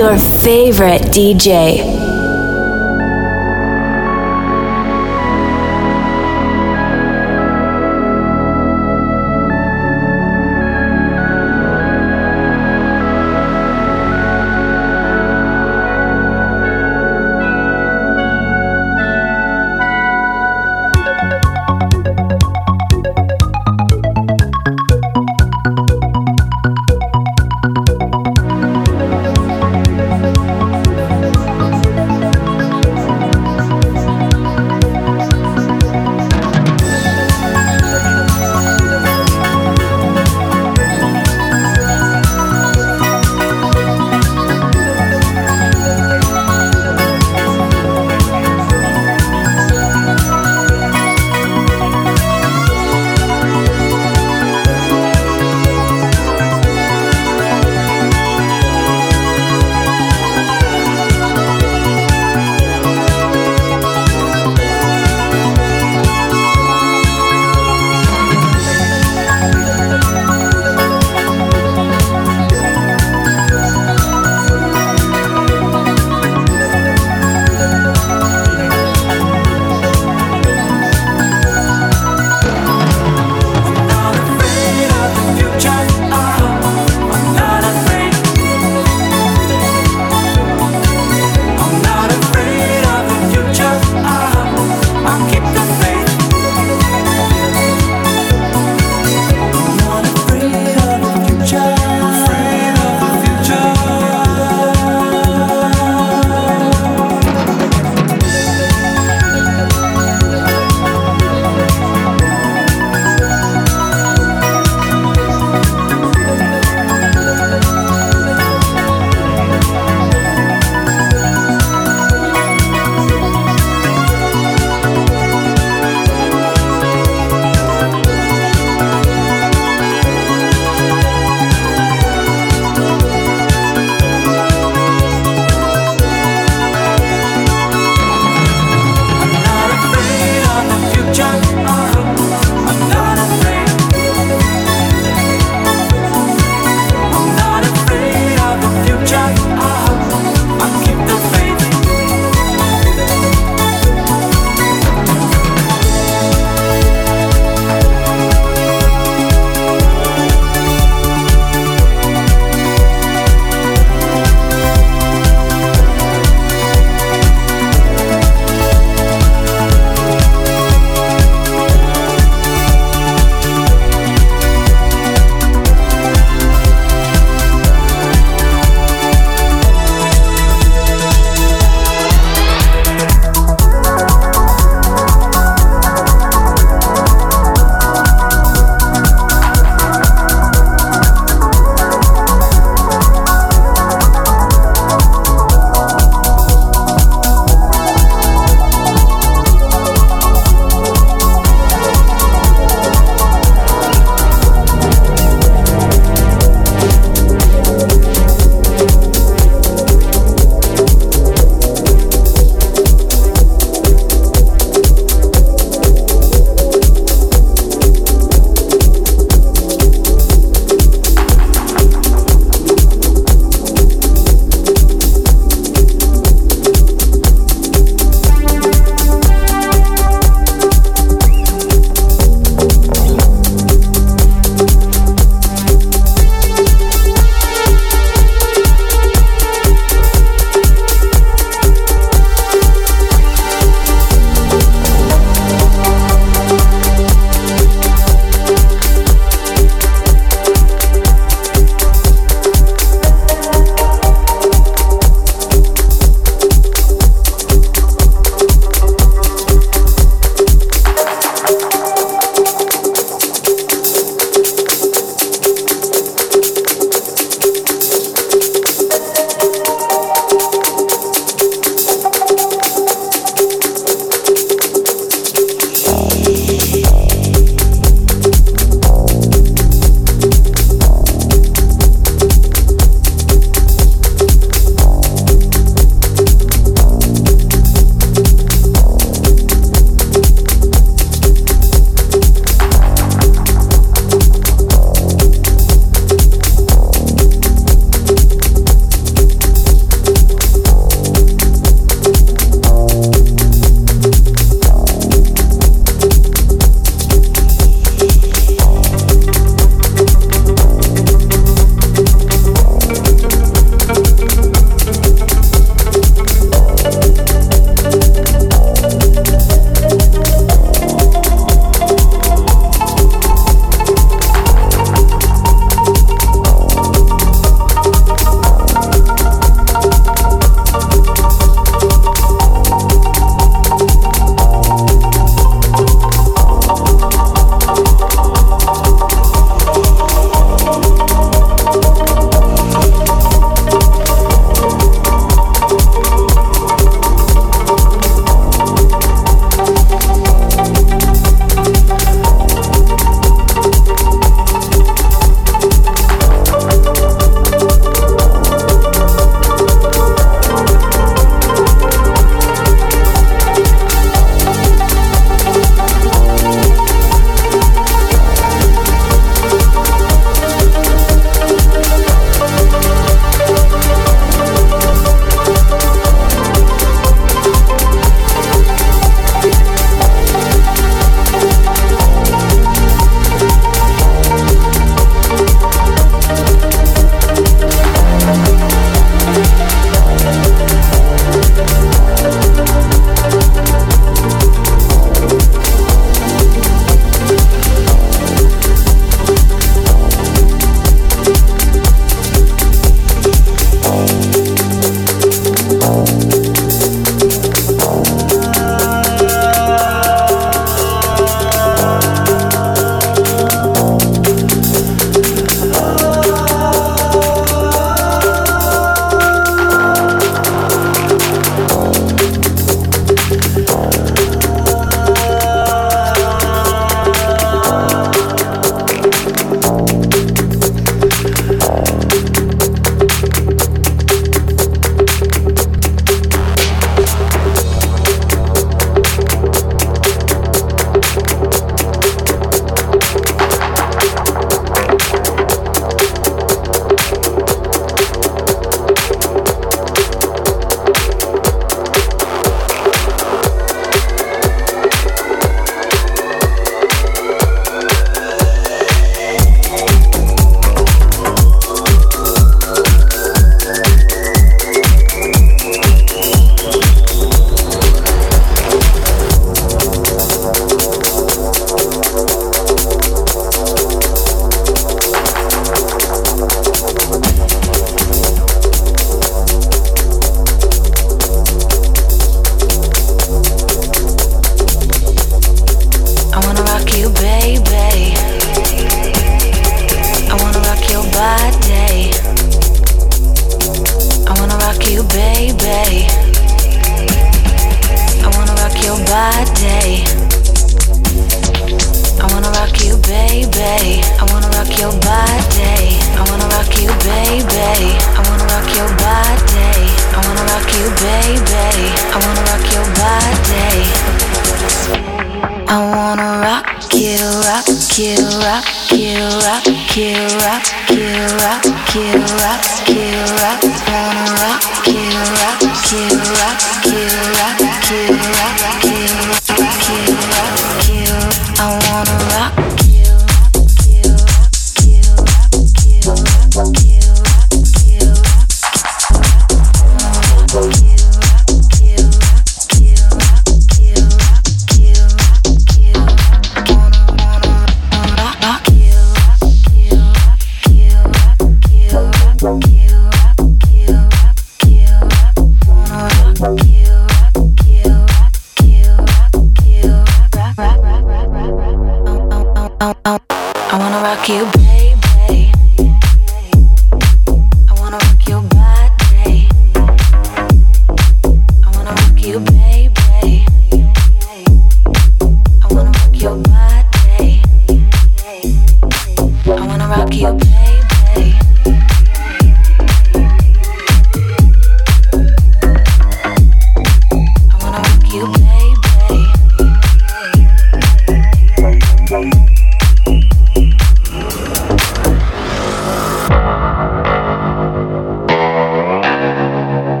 your favorite DJ.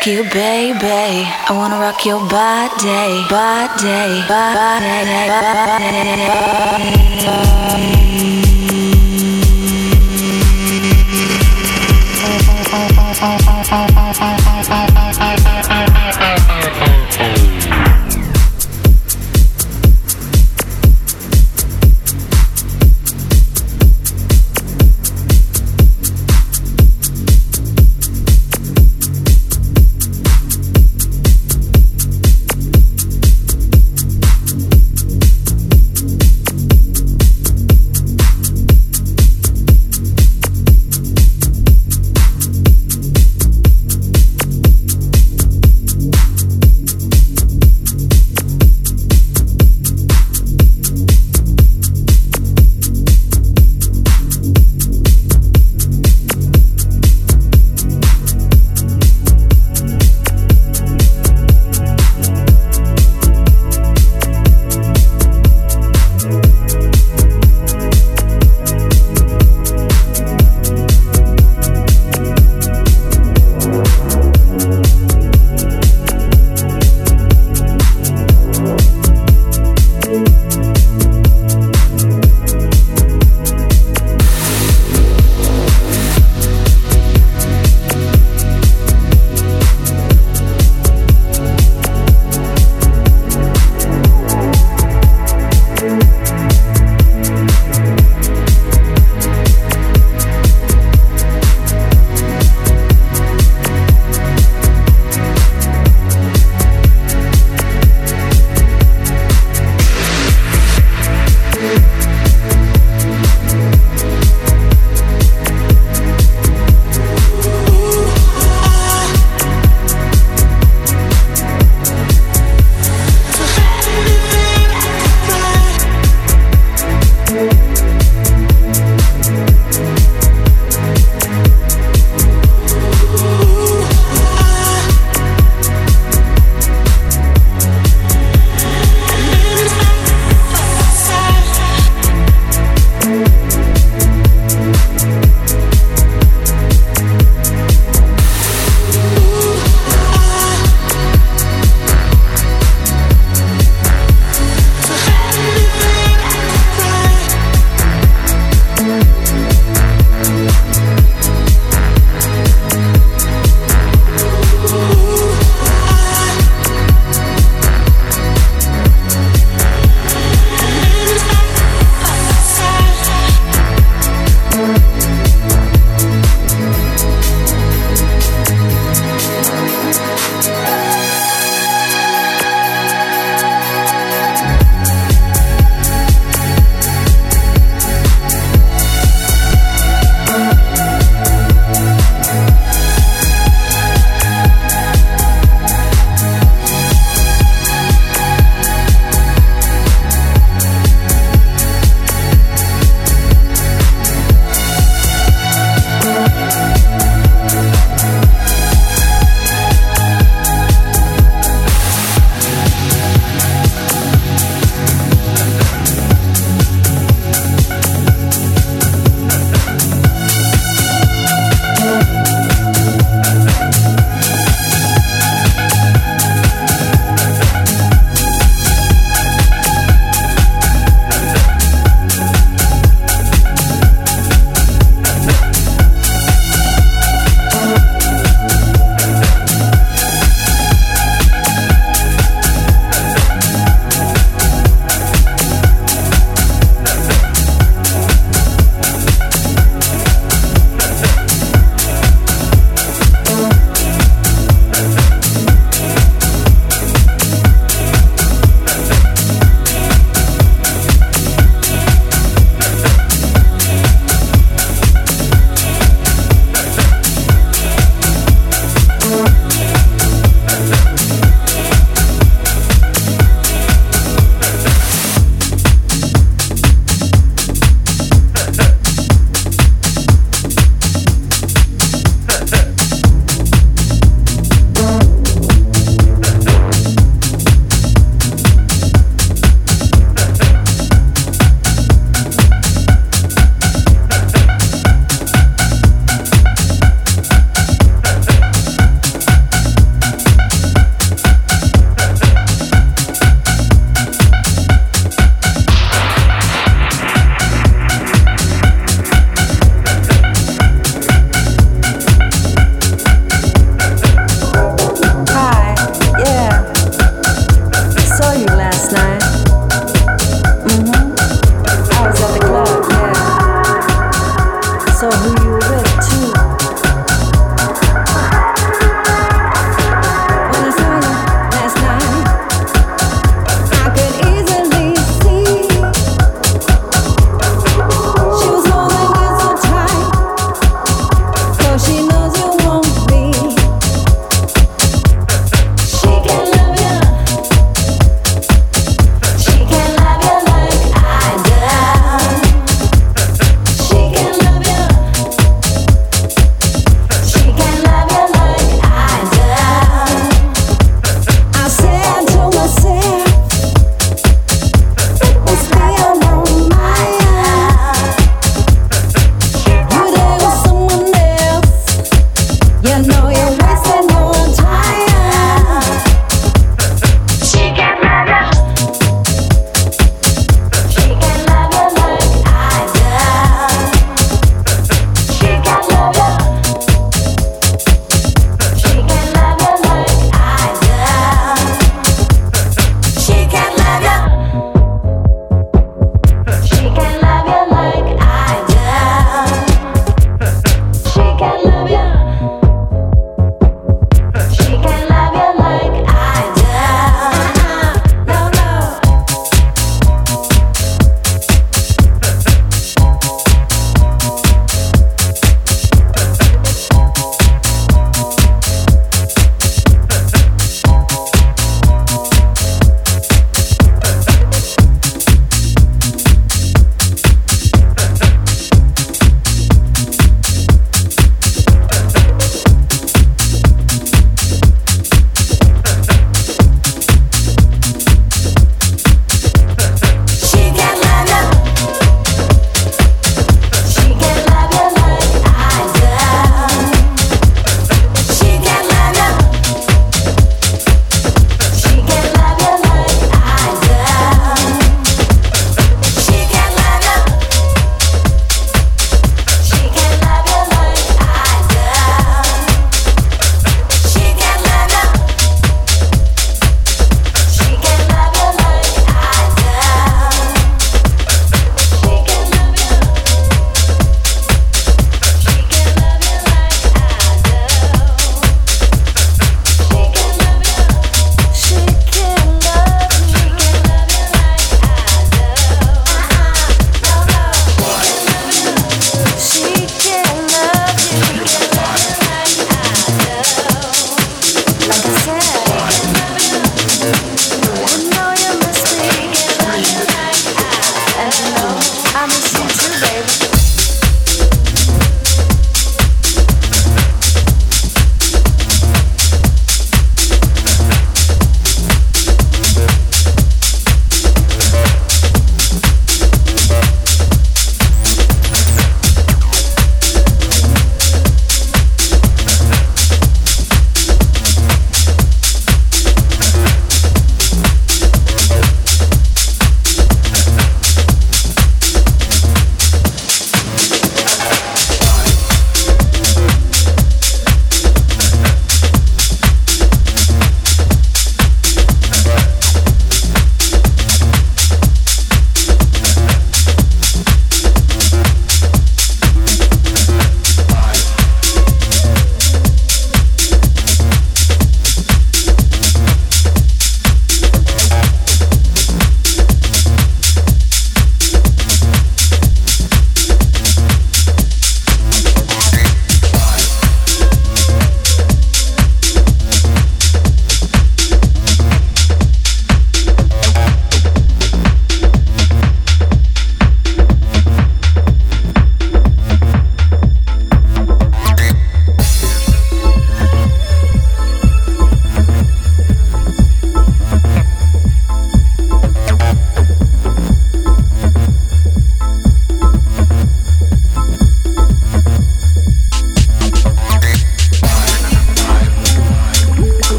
Rock you, baby. I wanna rock your body, body, body,